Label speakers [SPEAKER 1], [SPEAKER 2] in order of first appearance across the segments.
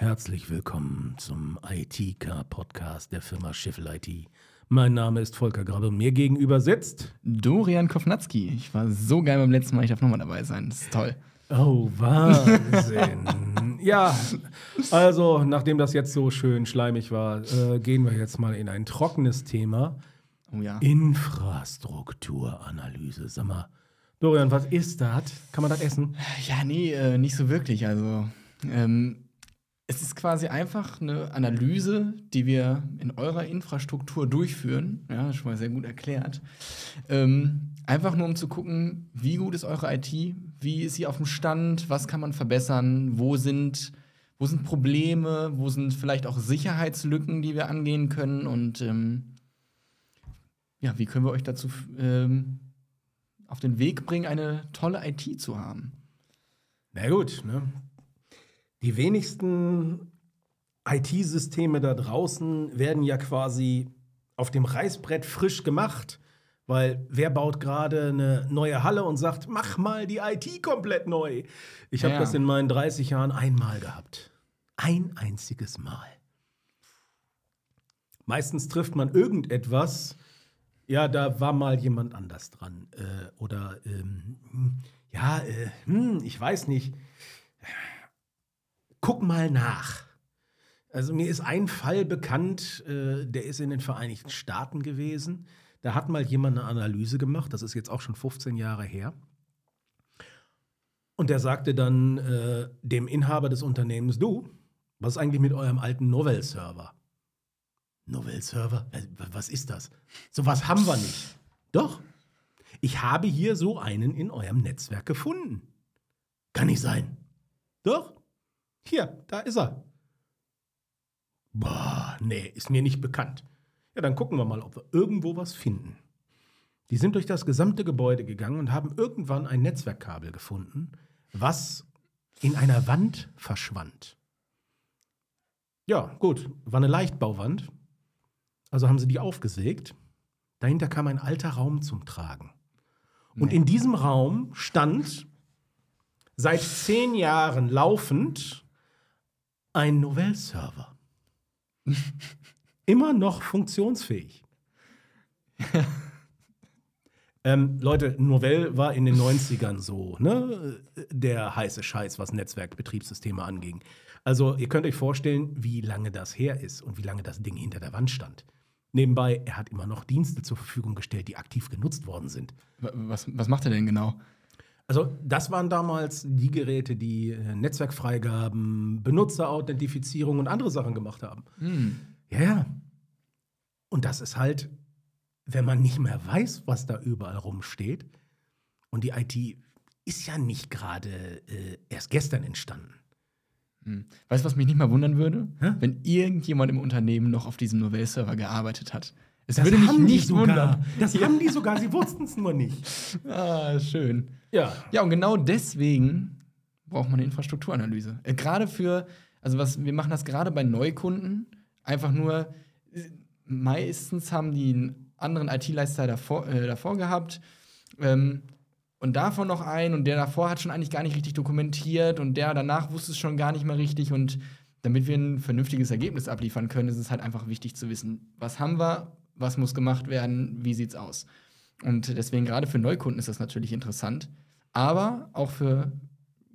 [SPEAKER 1] Herzlich willkommen zum IT-Car-Podcast der Firma Schiffel IT. Mein Name ist Volker Grabbe. Mir gegenüber sitzt
[SPEAKER 2] Dorian Kovnatski. Ich war so geil beim letzten Mal, ich darf nochmal dabei sein. Das ist toll.
[SPEAKER 1] Oh, Wahnsinn. ja, also nachdem das jetzt so schön schleimig war, äh, gehen wir jetzt mal in ein trockenes Thema.
[SPEAKER 2] Oh ja.
[SPEAKER 1] Infrastrukturanalyse. Sag mal, Dorian, was ist das? Kann man das essen?
[SPEAKER 2] Ja, nee, äh, nicht so wirklich. Also, ähm, es ist quasi einfach eine Analyse, die wir in eurer Infrastruktur durchführen. Ja, schon mal sehr gut erklärt. Ähm, einfach nur um zu gucken, wie gut ist eure IT, wie ist sie auf dem Stand, was kann man verbessern, wo sind, wo sind Probleme, wo sind vielleicht auch Sicherheitslücken, die wir angehen können und ähm, ja, wie können wir euch dazu ähm, auf den Weg bringen, eine tolle IT zu haben.
[SPEAKER 1] Na gut, ne? Die wenigsten IT-Systeme da draußen werden ja quasi auf dem Reißbrett frisch gemacht. Weil wer baut gerade eine neue Halle und sagt, mach mal die IT komplett neu? Ich habe
[SPEAKER 2] Ja.
[SPEAKER 1] das in meinen 30 Jahren einmal gehabt. Ein einziges Mal. Meistens trifft man irgendetwas, ja, da war mal jemand anders dran. Äh, oder, ähm, hm, ja, äh, hm, ich weiß nicht. Guck mal nach. Also mir ist ein Fall bekannt, äh, der ist in den Vereinigten Staaten gewesen. Da hat mal jemand eine Analyse gemacht, das ist jetzt auch schon 15 Jahre her. Und der sagte dann äh, dem Inhaber des Unternehmens, du, was ist eigentlich mit eurem alten Novell-Server? Novell-Server? Äh, was ist das? So was haben wir nicht. Doch, ich habe hier so einen in eurem Netzwerk gefunden. Kann nicht sein. Doch, hier, da ist er. Boah, nee, ist mir nicht bekannt. Ja, dann gucken wir mal, ob wir irgendwo was finden. Die sind durch das gesamte Gebäude gegangen und haben irgendwann ein Netzwerkkabel gefunden, was in einer Wand verschwand. Ja, gut, war eine Leichtbauwand. Also haben sie die aufgesägt. Dahinter kam ein alter Raum zum Tragen. Und
[SPEAKER 2] Nee.
[SPEAKER 1] in diesem Raum stand seit zehn Jahren laufend ein Novell-Server. Immer noch funktionsfähig. ähm, Leute, Novell war in den 90ern so, ne? Der heiße Scheiß, was Netzwerkbetriebssysteme anging. Also, ihr könnt euch vorstellen, wie lange das her ist und wie lange das Ding hinter der Wand stand. Nebenbei, er hat immer noch Dienste zur Verfügung gestellt, die aktiv genutzt worden sind.
[SPEAKER 2] Wa- Was, was macht er denn genau?
[SPEAKER 1] Also, das waren damals die Geräte, die äh, Netzwerkfreigaben, Benutzerauthentifizierung und andere Sachen gemacht haben.
[SPEAKER 2] Hm.
[SPEAKER 1] Ja, ja. Und das ist halt, wenn man nicht mehr weiß, was da überall rumsteht. Und die IT ist ja nicht gerade äh, erst gestern entstanden.
[SPEAKER 2] Hm. Weißt du, was mich nicht mal wundern würde?
[SPEAKER 1] Hä?
[SPEAKER 2] Wenn irgendjemand im Unternehmen noch auf diesem Novell-Server gearbeitet hat. Es
[SPEAKER 1] Das
[SPEAKER 2] würde mich
[SPEAKER 1] haben die
[SPEAKER 2] nicht
[SPEAKER 1] sogar.
[SPEAKER 2] wundern.
[SPEAKER 1] Das haben die sogar, sie wussten es nur nicht.
[SPEAKER 2] Ah, schön.
[SPEAKER 1] Ja.
[SPEAKER 2] Ja, und genau deswegen braucht man eine Infrastrukturanalyse. Äh, gerade für, also was, wir machen das gerade bei Neukunden, einfach nur, äh, meistens haben die einen anderen IT-Leister davor, äh, davor gehabt ähm, und davon noch einen und der davor hat schon eigentlich gar nicht richtig dokumentiert und der danach wusste es schon gar nicht mehr richtig und damit wir ein vernünftiges Ergebnis abliefern können, ist es halt einfach wichtig zu wissen, was haben wir, was muss gemacht werden, wie sieht's aus. Und deswegen gerade für Neukunden ist das natürlich interessant. Aber auch für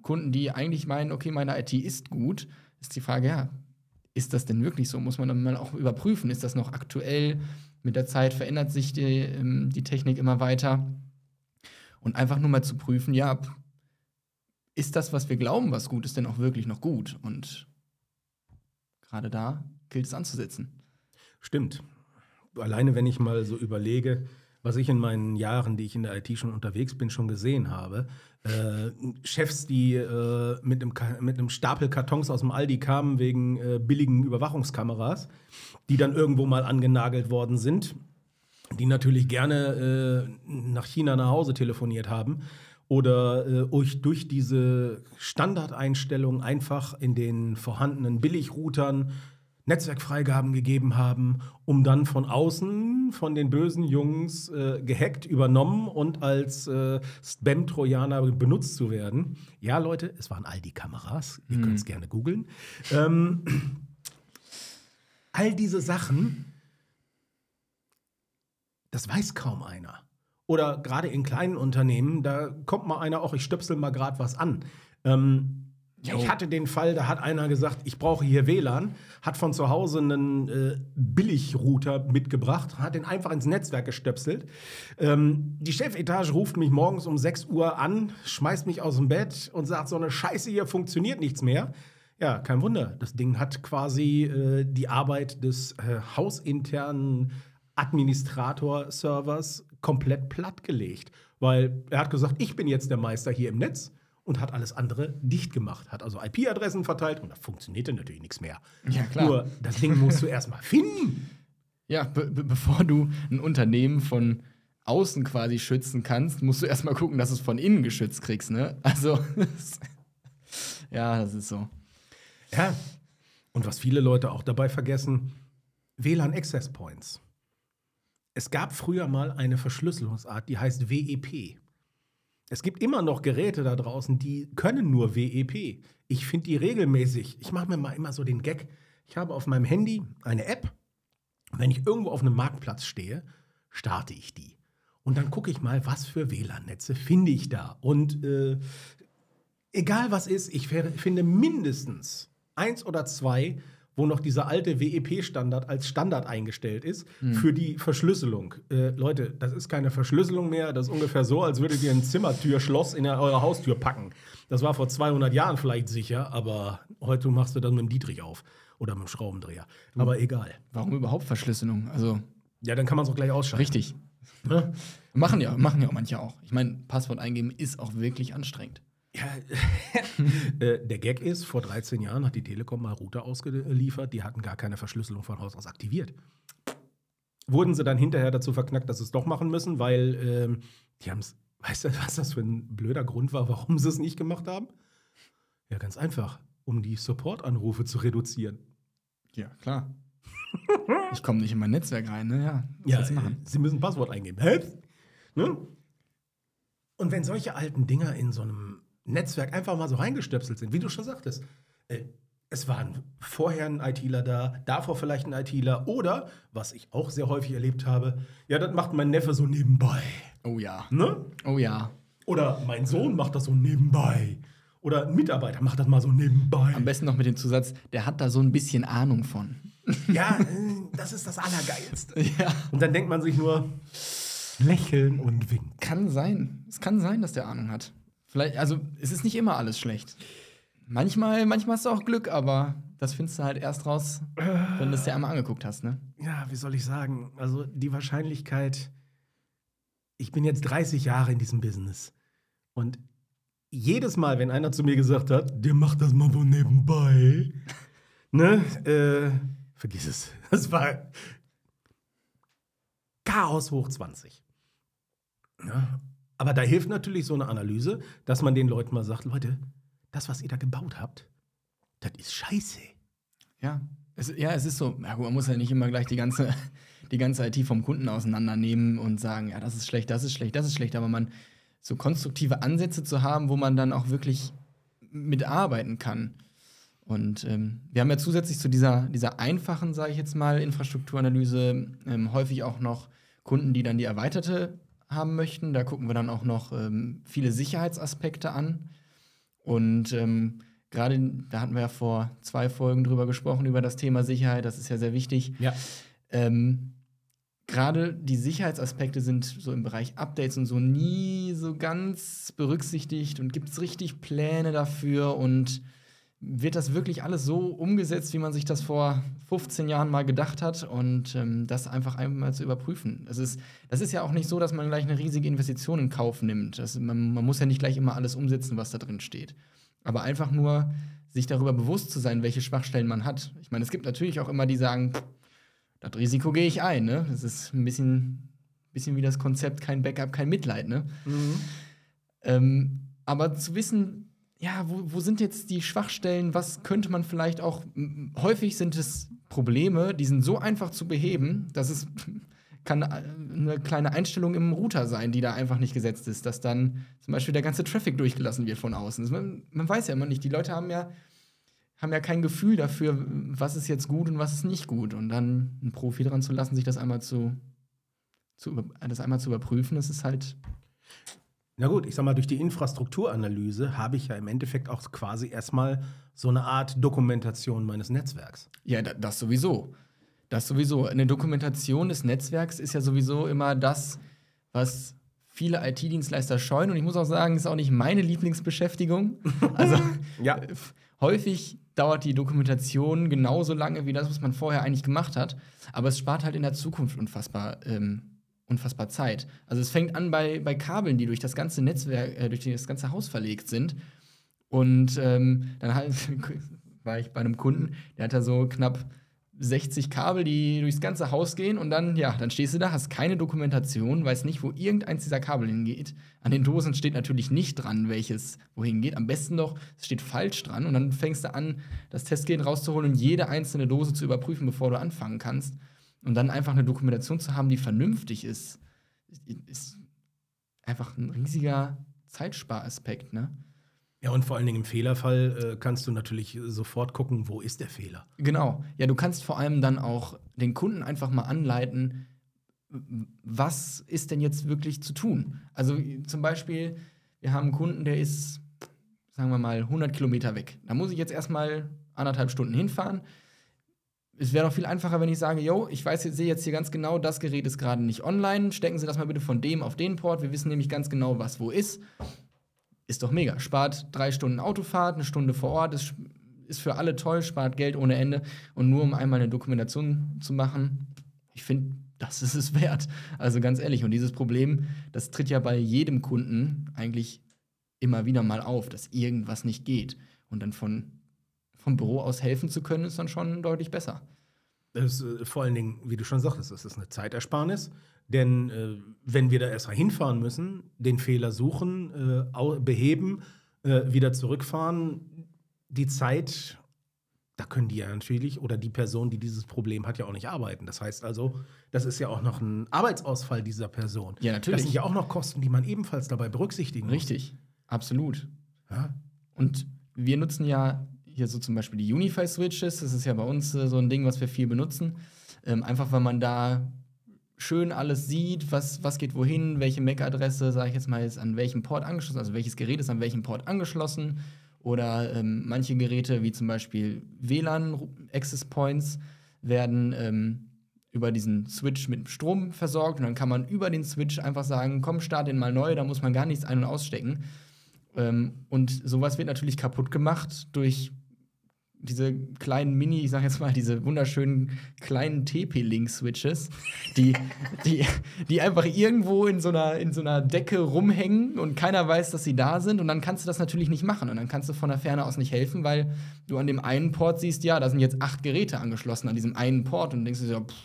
[SPEAKER 2] Kunden, die eigentlich meinen, okay, meine IT ist gut, ist die Frage, ja, ist das denn wirklich so? Muss man dann mal auch überprüfen, ist das noch aktuell? Mit der Zeit verändert sich die, ähm, die Technik immer weiter. Und einfach nur mal zu prüfen, ja, ist das, was wir glauben, was gut ist, denn auch wirklich noch gut? Und gerade da gilt es anzusetzen.
[SPEAKER 1] Stimmt. Alleine, wenn ich mal so überlege, was ich in meinen Jahren, die ich in der IT schon unterwegs bin, schon gesehen habe. Äh, Chefs, die äh, mit, einem, mit einem Stapel Kartons aus dem Aldi kamen wegen äh, billigen Überwachungskameras, die dann irgendwo mal angenagelt worden sind, die natürlich gerne äh, nach China nach Hause telefoniert haben oder äh, euch durch diese Standardeinstellung einfach in den vorhandenen Billigroutern Netzwerkfreigaben gegeben haben, um dann von außen von den bösen Jungs äh, gehackt, übernommen und als äh, Spam-Trojaner benutzt zu werden. Ja, Leute, es waren all die Kameras. Ihr könnt es gerne googeln. Ähm, all diese Sachen, das weiß kaum einer. Oder gerade in kleinen Unternehmen, da kommt mal einer auch, ich stöpsel mal gerade was an. Ähm,
[SPEAKER 2] Jo.
[SPEAKER 1] ich hatte den Fall, da hat einer gesagt, ich brauche hier WLAN, hat von zu Hause einen äh, Billigrouter mitgebracht, hat den einfach ins Netzwerk gestöpselt. Ähm, die Chefetage ruft mich morgens um 6 Uhr an, schmeißt mich aus dem Bett und sagt, so eine Scheiße hier funktioniert nichts mehr. Ja, kein Wunder. Das Ding hat quasi äh, die Arbeit des äh, hausinternen Administrator-Servers komplett plattgelegt. Weil er hat gesagt, ich bin jetzt der Meister hier im Netz und hat alles andere dicht gemacht. Hat also IP-Adressen verteilt und da funktionierte natürlich nichts mehr.
[SPEAKER 2] Ja, klar.
[SPEAKER 1] Nur das Ding musst du erstmal finden.
[SPEAKER 2] Ja, be be bevor du ein Unternehmen von außen quasi schützen kannst, musst du erstmal gucken, dass du es von innen geschützt kriegst, ne? Also, ja, das ist so.
[SPEAKER 1] Ja. Und was viele Leute auch dabei vergessen, WLAN Access Points. Es gab früher mal eine Verschlüsselungsart, die heißt WEP. Es gibt immer noch Geräte da draußen, die können nur WEP. Ich finde die regelmäßig. Ich mache mir mal immer so den Gag. Ich habe auf meinem Handy eine App. Wenn ich irgendwo auf einem Marktplatz stehe, starte ich die. Und dann gucke ich mal, was für WLAN-Netze finde ich da. Und äh, egal was ist, ich finde mindestens eins oder zwei, wo noch dieser alte WEP-Standard als Standard eingestellt ist für die Verschlüsselung. Äh, Leute, das ist keine Verschlüsselung mehr. Das ist ungefähr so, als würdet ihr ein Zimmertürschloss in eure Haustür packen. Das war vor 200 Jahren vielleicht sicher, aber heute machst du das mit dem Dietrich auf oder mit dem Schraubendreher. Aber egal.
[SPEAKER 2] Warum überhaupt Verschlüsselung? Also,
[SPEAKER 1] Ja, dann kann man es auch gleich ausschalten.
[SPEAKER 2] richtig.
[SPEAKER 1] Ne?
[SPEAKER 2] Machen ja, machen ja auch manche auch. Ich meine, Passwort eingeben ist auch wirklich anstrengend.
[SPEAKER 1] Ja, äh, der Gag ist, vor 13 Jahren hat die Telekom mal Router ausgeliefert, die hatten gar keine Verschlüsselung von Haus aus aktiviert. Wurden sie dann hinterher dazu verknackt, dass sie es doch machen müssen, weil ähm, die haben es, weißt du, was das für ein blöder Grund war, warum sie es nicht gemacht haben? Ja, ganz einfach, um die Support-Anrufe zu reduzieren.
[SPEAKER 2] Ja, klar. ich komme nicht in mein Netzwerk rein, ne? Ja,
[SPEAKER 1] Ja,
[SPEAKER 2] du
[SPEAKER 1] äh,
[SPEAKER 2] machen?
[SPEAKER 1] sie müssen ein Passwort eingeben. Hä? Ne? Und wenn solche alten Dinger in so einem Netzwerk einfach mal so reingestöpselt sind, wie du schon sagtest, äh, es waren vorher ein ITler da, davor vielleicht ein ITler oder, was ich auch sehr häufig erlebt habe, ja, das macht mein Neffe so nebenbei.
[SPEAKER 2] Oh ja.
[SPEAKER 1] Ne?
[SPEAKER 2] Oh ja.
[SPEAKER 1] Oder mein Sohn macht das so nebenbei. Oder ein Mitarbeiter macht das mal so nebenbei.
[SPEAKER 2] Am besten noch mit dem Zusatz, der hat da so ein bisschen Ahnung von.
[SPEAKER 1] Ja, äh, das ist das Allergeilste.
[SPEAKER 2] ja.
[SPEAKER 1] Und dann denkt man sich nur, lächeln und winken.
[SPEAKER 2] Kann sein. Es kann sein, dass der Ahnung hat. Vielleicht, also es ist nicht immer alles schlecht. Manchmal, manchmal hast du auch Glück, aber das findest du halt erst raus, wenn du es dir einmal angeguckt hast, ne?
[SPEAKER 1] ja, wie soll ich sagen? Also die Wahrscheinlichkeit, ich bin jetzt 30 Jahre in diesem Business und jedes Mal, wenn einer zu mir gesagt hat, der macht das mal so nebenbei, ne, äh, vergiss es. Das war Chaos hoch 20. Ja, aber da hilft natürlich so eine Analyse, dass man den Leuten mal sagt, Leute, das, was ihr da gebaut habt, das ist scheiße.
[SPEAKER 2] Ja. Es, ja, es ist so. Ja, gut, man muss ja nicht immer gleich die ganze, die ganze IT vom Kunden auseinandernehmen und sagen, ja, das ist schlecht, das ist schlecht, das ist schlecht, aber man so konstruktive Ansätze zu haben, wo man dann auch wirklich mitarbeiten kann. Und ähm, wir haben ja zusätzlich zu dieser, dieser einfachen, sage ich jetzt mal, Infrastrukturanalyse ähm, häufig auch noch Kunden, die dann die erweiterte haben möchten. Da gucken wir dann auch noch ähm, viele Sicherheitsaspekte an. Und ähm, gerade, da hatten wir ja vor zwei Folgen drüber gesprochen, über das Thema Sicherheit. Das ist ja sehr wichtig.
[SPEAKER 1] Ja.
[SPEAKER 2] Ähm, Gerade die Sicherheitsaspekte sind so im Bereich Updates und so nie so ganz berücksichtigt und gibt es richtig Pläne dafür und wird das wirklich alles so umgesetzt, wie man sich das vor 15 Jahren mal gedacht hat und ähm, das einfach einmal zu überprüfen. Es ist, das ist ja auch nicht so, dass man gleich eine riesige Investition in Kauf nimmt. Das, man, man muss ja nicht gleich immer alles umsetzen, was da drin steht. Aber einfach nur sich darüber bewusst zu sein, welche Schwachstellen man hat. Ich meine, es gibt natürlich auch immer die sagen, das Risiko gehe ich ein. Ne? Das ist ein bisschen, bisschen wie das Konzept, kein Backup, kein Mitleid. Ne? Ähm, aber zu wissen, ja, wo, wo sind jetzt die Schwachstellen? Was könnte man vielleicht auch, häufig sind es Probleme, die sind so einfach zu beheben, dass es kann eine kleine Einstellung im Router sein, die da einfach nicht gesetzt ist, dass dann zum Beispiel der ganze Traffic durchgelassen wird von außen. Man, man weiß ja immer nicht, die Leute haben ja, haben ja kein Gefühl dafür, was ist jetzt gut und was ist nicht gut. Und dann einen Profi dran zu lassen, sich das einmal zu, zu das einmal zu überprüfen, das ist halt
[SPEAKER 1] na gut, ich sag mal, durch die Infrastrukturanalyse habe ich ja im Endeffekt auch quasi erstmal so eine Art Dokumentation meines Netzwerks.
[SPEAKER 2] Ja, das sowieso. Das sowieso. Eine Dokumentation des Netzwerks ist ja sowieso immer das, was viele IT-Dienstleister scheuen. Und ich muss auch sagen, ist auch nicht meine Lieblingsbeschäftigung. Also ja. häufig dauert die Dokumentation genauso lange wie das, was man vorher eigentlich gemacht hat. Aber es spart halt in der Zukunft unfassbar ähm, unfassbar Zeit. Also es fängt an bei, bei Kabeln, die durch das ganze Netzwerk, äh, durch das ganze Haus verlegt sind. Und ähm, dann halt, war ich bei einem Kunden, der hat da so knapp 60 Kabel, die durchs ganze Haus gehen und dann, ja, dann stehst du da, hast keine Dokumentation, weißt nicht, wo irgendeins dieser Kabel hingeht. An den Dosen steht natürlich nicht dran, welches wohin geht. Am besten noch, es steht falsch dran und dann fängst du an, das Testgerät rauszuholen und jede einzelne Dose zu überprüfen, bevor du anfangen kannst. Und dann einfach eine Dokumentation zu haben, die vernünftig ist, ist einfach ein riesiger Zeitsparaspekt, ne?
[SPEAKER 1] Ja, und vor allen Dingen im Fehlerfall äh, kannst du natürlich sofort gucken, wo ist der Fehler.
[SPEAKER 2] Genau. Ja, du kannst vor allem dann auch den Kunden einfach mal anleiten, was ist denn jetzt wirklich zu tun? Also zum Beispiel, wir haben einen Kunden, der ist, sagen wir mal, 100 Kilometer weg. Da muss ich jetzt erstmal anderthalb Stunden hinfahren es wäre doch viel einfacher, wenn ich sage, yo, ich weiß, sehe jetzt hier ganz genau, das Gerät ist gerade nicht online, stecken Sie das mal bitte von dem auf den Port, wir wissen nämlich ganz genau, was wo ist. Ist doch mega. Spart drei Stunden Autofahrt, eine Stunde vor Ort, ist, ist für alle toll, spart Geld ohne Ende. Und nur um einmal eine Dokumentation zu machen, ich finde, das ist es wert. Also ganz ehrlich, und dieses Problem, das tritt ja bei jedem Kunden eigentlich immer wieder mal auf, dass irgendwas nicht geht. Und dann von vom Büro aus helfen zu können, ist dann schon deutlich besser.
[SPEAKER 1] Das ist, äh, vor allen Dingen, wie du schon sagtest, das ist eine Zeitersparnis. Denn äh, wenn wir da erst mal hinfahren müssen, den Fehler suchen, äh, beheben, äh, wieder zurückfahren, die Zeit, da können die ja natürlich oder die Person, die dieses Problem hat, ja auch nicht arbeiten. Das heißt also, das ist ja auch noch ein Arbeitsausfall dieser Person.
[SPEAKER 2] Ja, natürlich.
[SPEAKER 1] Das sind ja auch noch Kosten, die man ebenfalls dabei berücksichtigen
[SPEAKER 2] muss. Richtig, absolut. Ja? Und wir nutzen ja hier so zum Beispiel die Unify-Switches, das ist ja bei uns äh, so ein Ding, was wir viel benutzen. Ähm, einfach weil man da schön alles sieht, was, was geht wohin, welche MAC-Adresse, sage ich jetzt mal, ist an welchem Port angeschlossen, also welches Gerät ist an welchem Port angeschlossen. Oder ähm, manche Geräte, wie zum Beispiel WLAN-Access Points, werden ähm, über diesen Switch mit Strom versorgt und dann kann man über den Switch einfach sagen, komm, start den mal neu, da muss man gar nichts ein- und ausstecken. Ähm, und sowas wird natürlich kaputt gemacht durch diese kleinen Mini, ich sag jetzt mal, diese wunderschönen kleinen TP-Link-Switches, die, die, die einfach irgendwo in so, einer, in so einer Decke rumhängen und keiner weiß, dass sie da sind. Und dann kannst du das natürlich nicht machen. Und dann kannst du von der Ferne aus nicht helfen, weil du an dem einen Port siehst, ja, da sind jetzt acht Geräte angeschlossen an diesem einen Port. Und denkst du so, pff,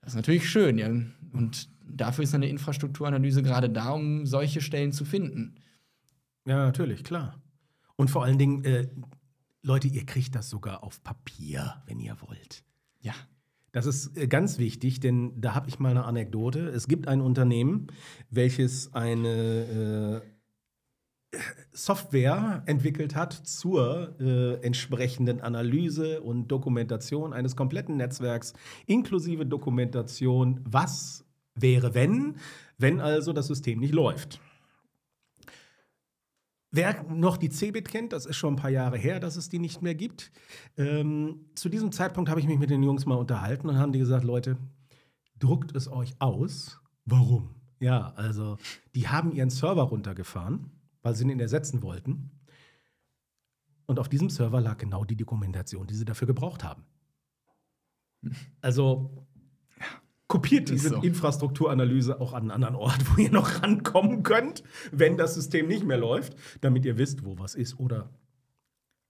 [SPEAKER 2] das ist natürlich schön. Ja. Und dafür ist eine Infrastrukturanalyse gerade da, um solche Stellen zu finden.
[SPEAKER 1] Ja, natürlich, klar. Und vor allen Dingen, äh, Leute, ihr kriegt das sogar auf Papier, wenn ihr wollt.
[SPEAKER 2] Ja.
[SPEAKER 1] Das ist äh, ganz wichtig, denn da habe ich mal eine Anekdote. Es gibt ein Unternehmen, welches eine äh, Software entwickelt hat zur äh, entsprechenden Analyse und Dokumentation eines kompletten Netzwerks, inklusive Dokumentation, was wäre, wenn, wenn also das System nicht läuft. Wer noch die Cebit kennt, das ist schon ein paar Jahre her, dass es die nicht mehr gibt. Ähm, zu diesem Zeitpunkt habe ich mich mit den Jungs mal unterhalten und haben die gesagt, Leute, druckt es euch aus. Warum? Ja, also die haben ihren Server runtergefahren, weil sie ihn ersetzen wollten. Und auf diesem Server lag genau die Dokumentation, die sie dafür gebraucht haben. Also kopiert diese so. Infrastrukturanalyse auch an einen anderen Ort, wo ihr noch rankommen könnt, wenn das System nicht mehr läuft, damit ihr wisst, wo was ist oder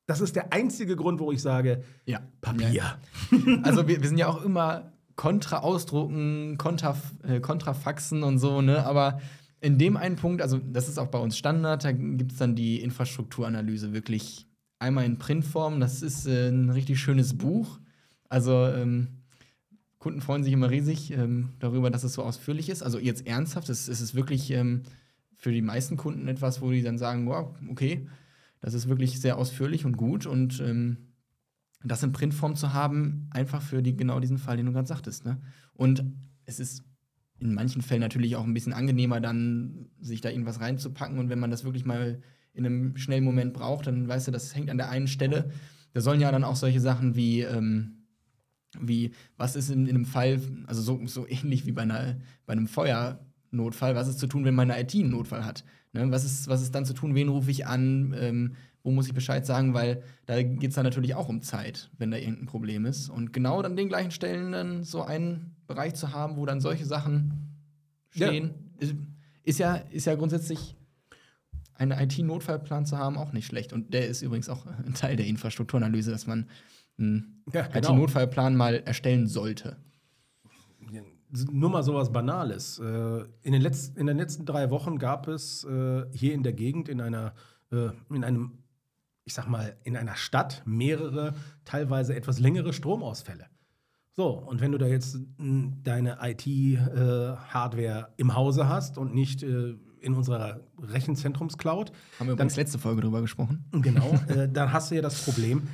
[SPEAKER 1] das ist der einzige Grund, wo ich sage,
[SPEAKER 2] ja.
[SPEAKER 1] Papier. Ja.
[SPEAKER 2] Also wir, wir, sind ja auch immer kontra ausdrucken, kontra, äh, kontrafaxen und so, ne? Aber in dem einen Punkt, also das ist auch bei uns Standard, da gibt es dann die Infrastrukturanalyse wirklich einmal in Printform. Das ist äh, ein richtig schönes Buch Also ähm, Kunden freuen sich immer riesig ähm, darüber, dass es so ausführlich ist. Also jetzt ernsthaft, es, ist wirklich ähm, für die meisten Kunden etwas, wo die dann sagen, wow, okay, das ist wirklich sehr ausführlich und gut und ähm, das in Printform zu haben, einfach für die, genau diesen Fall, den du gerade sagtest. Ne? Und es ist in manchen Fällen natürlich auch ein bisschen angenehmer, dann sich da irgendwas reinzupacken. Und wenn man das wirklich mal in einem schnellen Moment braucht, dann weißt du, das hängt an der einen Stelle. Da sollen ja dann auch solche Sachen wie, ähm, wie was ist in, in, einem Fall, also so, so ähnlich wie bei, einer, bei einem Feuernotfall, was ist zu tun, wenn meine IT einen Notfall hat? Ne? Was, ist, was ist dann zu tun, wen rufe ich an? Ähm, wo muss ich Bescheid sagen, weil da geht es dann natürlich auch um Zeit, wenn da irgendein Problem ist. Und genau an den gleichen Stellen dann so einen Bereich zu haben, wo dann solche Sachen stehen, ja. Ist, ist, ja, ist ja grundsätzlich einen IT-Notfallplan zu haben auch nicht schlecht. Und der ist übrigens auch ein Teil der Infrastrukturanalyse, dass man einen ja, genau. IT-Notfallplan mal erstellen sollte.
[SPEAKER 1] Nur mal sowas Banales. Äh, in den, letzten, in den letzten drei Wochen gab es äh, hier in der Gegend in einer äh, in einem ich sag mal, in einer Stadt mehrere, teilweise etwas längere Stromausfälle. So, und wenn du da jetzt hm, deine IT-Hardware im Hause hast und nicht in unserer Rechenzentrumscloud.
[SPEAKER 2] Haben wir übrigens dann, letzte Folge drüber gesprochen.
[SPEAKER 1] Genau, äh, dann hast du ja das Problem,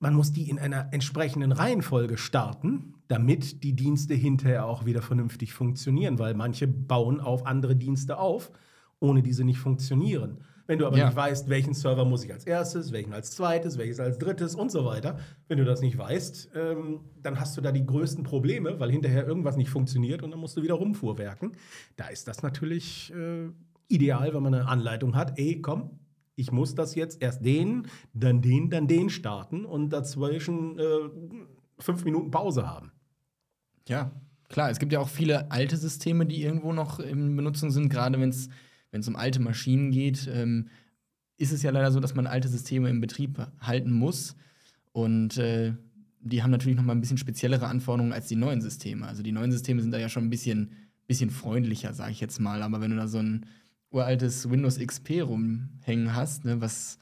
[SPEAKER 1] man muss die in einer entsprechenden Reihenfolge starten, damit die Dienste hinterher auch wieder vernünftig funktionieren, weil manche bauen auf andere Dienste auf, ohne diese nicht funktionieren. Wenn du aber ja. nicht weißt, welchen Server muss ich als erstes, welchen als zweites, welches als drittes und so weiter, wenn du das nicht weißt, ähm, dann hast du da die größten Probleme, weil hinterher irgendwas nicht funktioniert und dann musst du wieder rumfuhrwerken. Da ist das natürlich äh, ideal, wenn man eine Anleitung hat. Ey, komm, ich muss das jetzt erst den, dann den, dann den starten und dazwischen äh, fünf Minuten Pause haben.
[SPEAKER 2] Ja, klar. Es gibt ja auch viele alte Systeme, die irgendwo noch in Benutzung sind, gerade wenn es um alte Maschinen geht, ähm, ist es ja leider so, dass man alte Systeme im Betrieb halten muss. Und äh, die haben natürlich noch mal ein bisschen speziellere Anforderungen als die neuen Systeme. Also die neuen Systeme sind da ja schon ein bisschen, bisschen freundlicher, sage ich jetzt mal. Aber wenn du da so ein uraltes Windows XP rumhängen hast, ne, was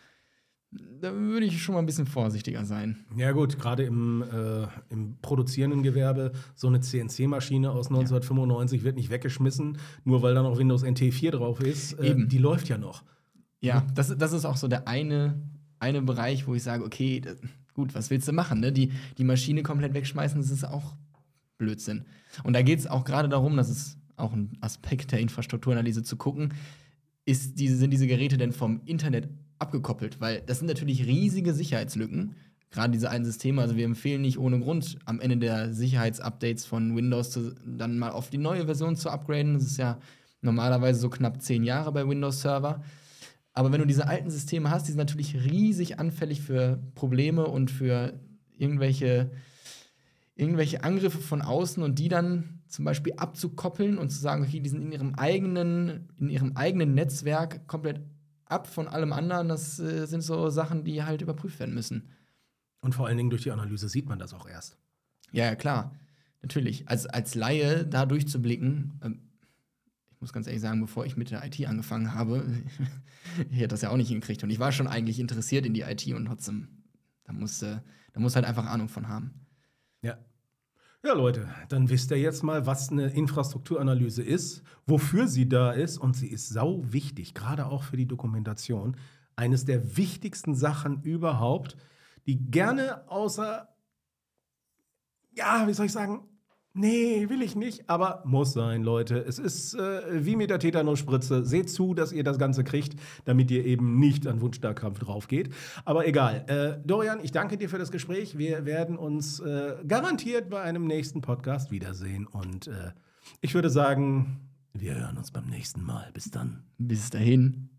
[SPEAKER 2] da würde ich schon mal ein bisschen vorsichtiger sein.
[SPEAKER 1] Ja, gut, gerade im, äh, im produzierenden Gewerbe, so eine CNC-Maschine aus 1995 ja. wird nicht weggeschmissen, nur weil da noch Windows NT 4 drauf ist. Äh, Eben. Die läuft ja noch.
[SPEAKER 2] Ja, das, das ist auch so der eine, eine Bereich, wo ich sage, okay, das, gut, was willst du machen? Ne? Die, die Maschine komplett wegschmeißen, das ist auch Blödsinn. Und da geht es auch gerade darum, das ist auch ein Aspekt der Infrastrukturanalyse zu gucken, ist diese, sind diese Geräte denn vom Internet abgekoppelt, weil das sind natürlich riesige Sicherheitslücken. Gerade diese einen Systeme, also wir empfehlen nicht ohne Grund am Ende der Sicherheitsupdates von Windows zu, dann mal auf die neue Version zu upgraden. Das ist ja normalerweise so knapp zehn Jahre bei Windows Server. Aber wenn du diese alten Systeme hast, die sind natürlich riesig anfällig für Probleme und für irgendwelche, irgendwelche Angriffe von außen und die dann zum Beispiel abzukoppeln und zu sagen, okay, die sind in ihrem eigenen, in ihrem eigenen Netzwerk komplett ab von allem anderen. Das äh, sind so Sachen, die halt überprüft werden müssen.
[SPEAKER 1] Und vor allen Dingen durch die Analyse sieht man das auch erst.
[SPEAKER 2] Ja, ja klar. Natürlich. Als, als Laie da durchzublicken, ähm, ich muss ganz ehrlich sagen, bevor ich mit der IT angefangen habe, ich hätte das ja auch nicht hingekriegt. Und ich war schon eigentlich interessiert in die IT und trotzdem, da muss, äh, da muss halt einfach Ahnung von haben.
[SPEAKER 1] Ja. Ja, Leute, dann wisst ihr jetzt mal, was eine Infrastrukturanalyse ist, wofür sie da ist und sie ist sau wichtig, gerade auch für die Dokumentation. Eines der wichtigsten Sachen überhaupt, die gerne außer, ja, wie soll ich sagen, Nee, will ich nicht, aber muss sein, Leute. Es ist äh, wie mit der Tetanusspritze. Seht zu, dass ihr das Ganze kriegt, damit ihr eben nicht an Wunschstarkrampf drauf geht. Aber egal. Äh, Dorian, ich danke dir für das Gespräch. Wir werden uns äh, garantiert bei einem nächsten Podcast wiedersehen. Und äh, ich würde sagen, wir hören uns beim nächsten Mal. Bis dann.
[SPEAKER 2] Bis dahin.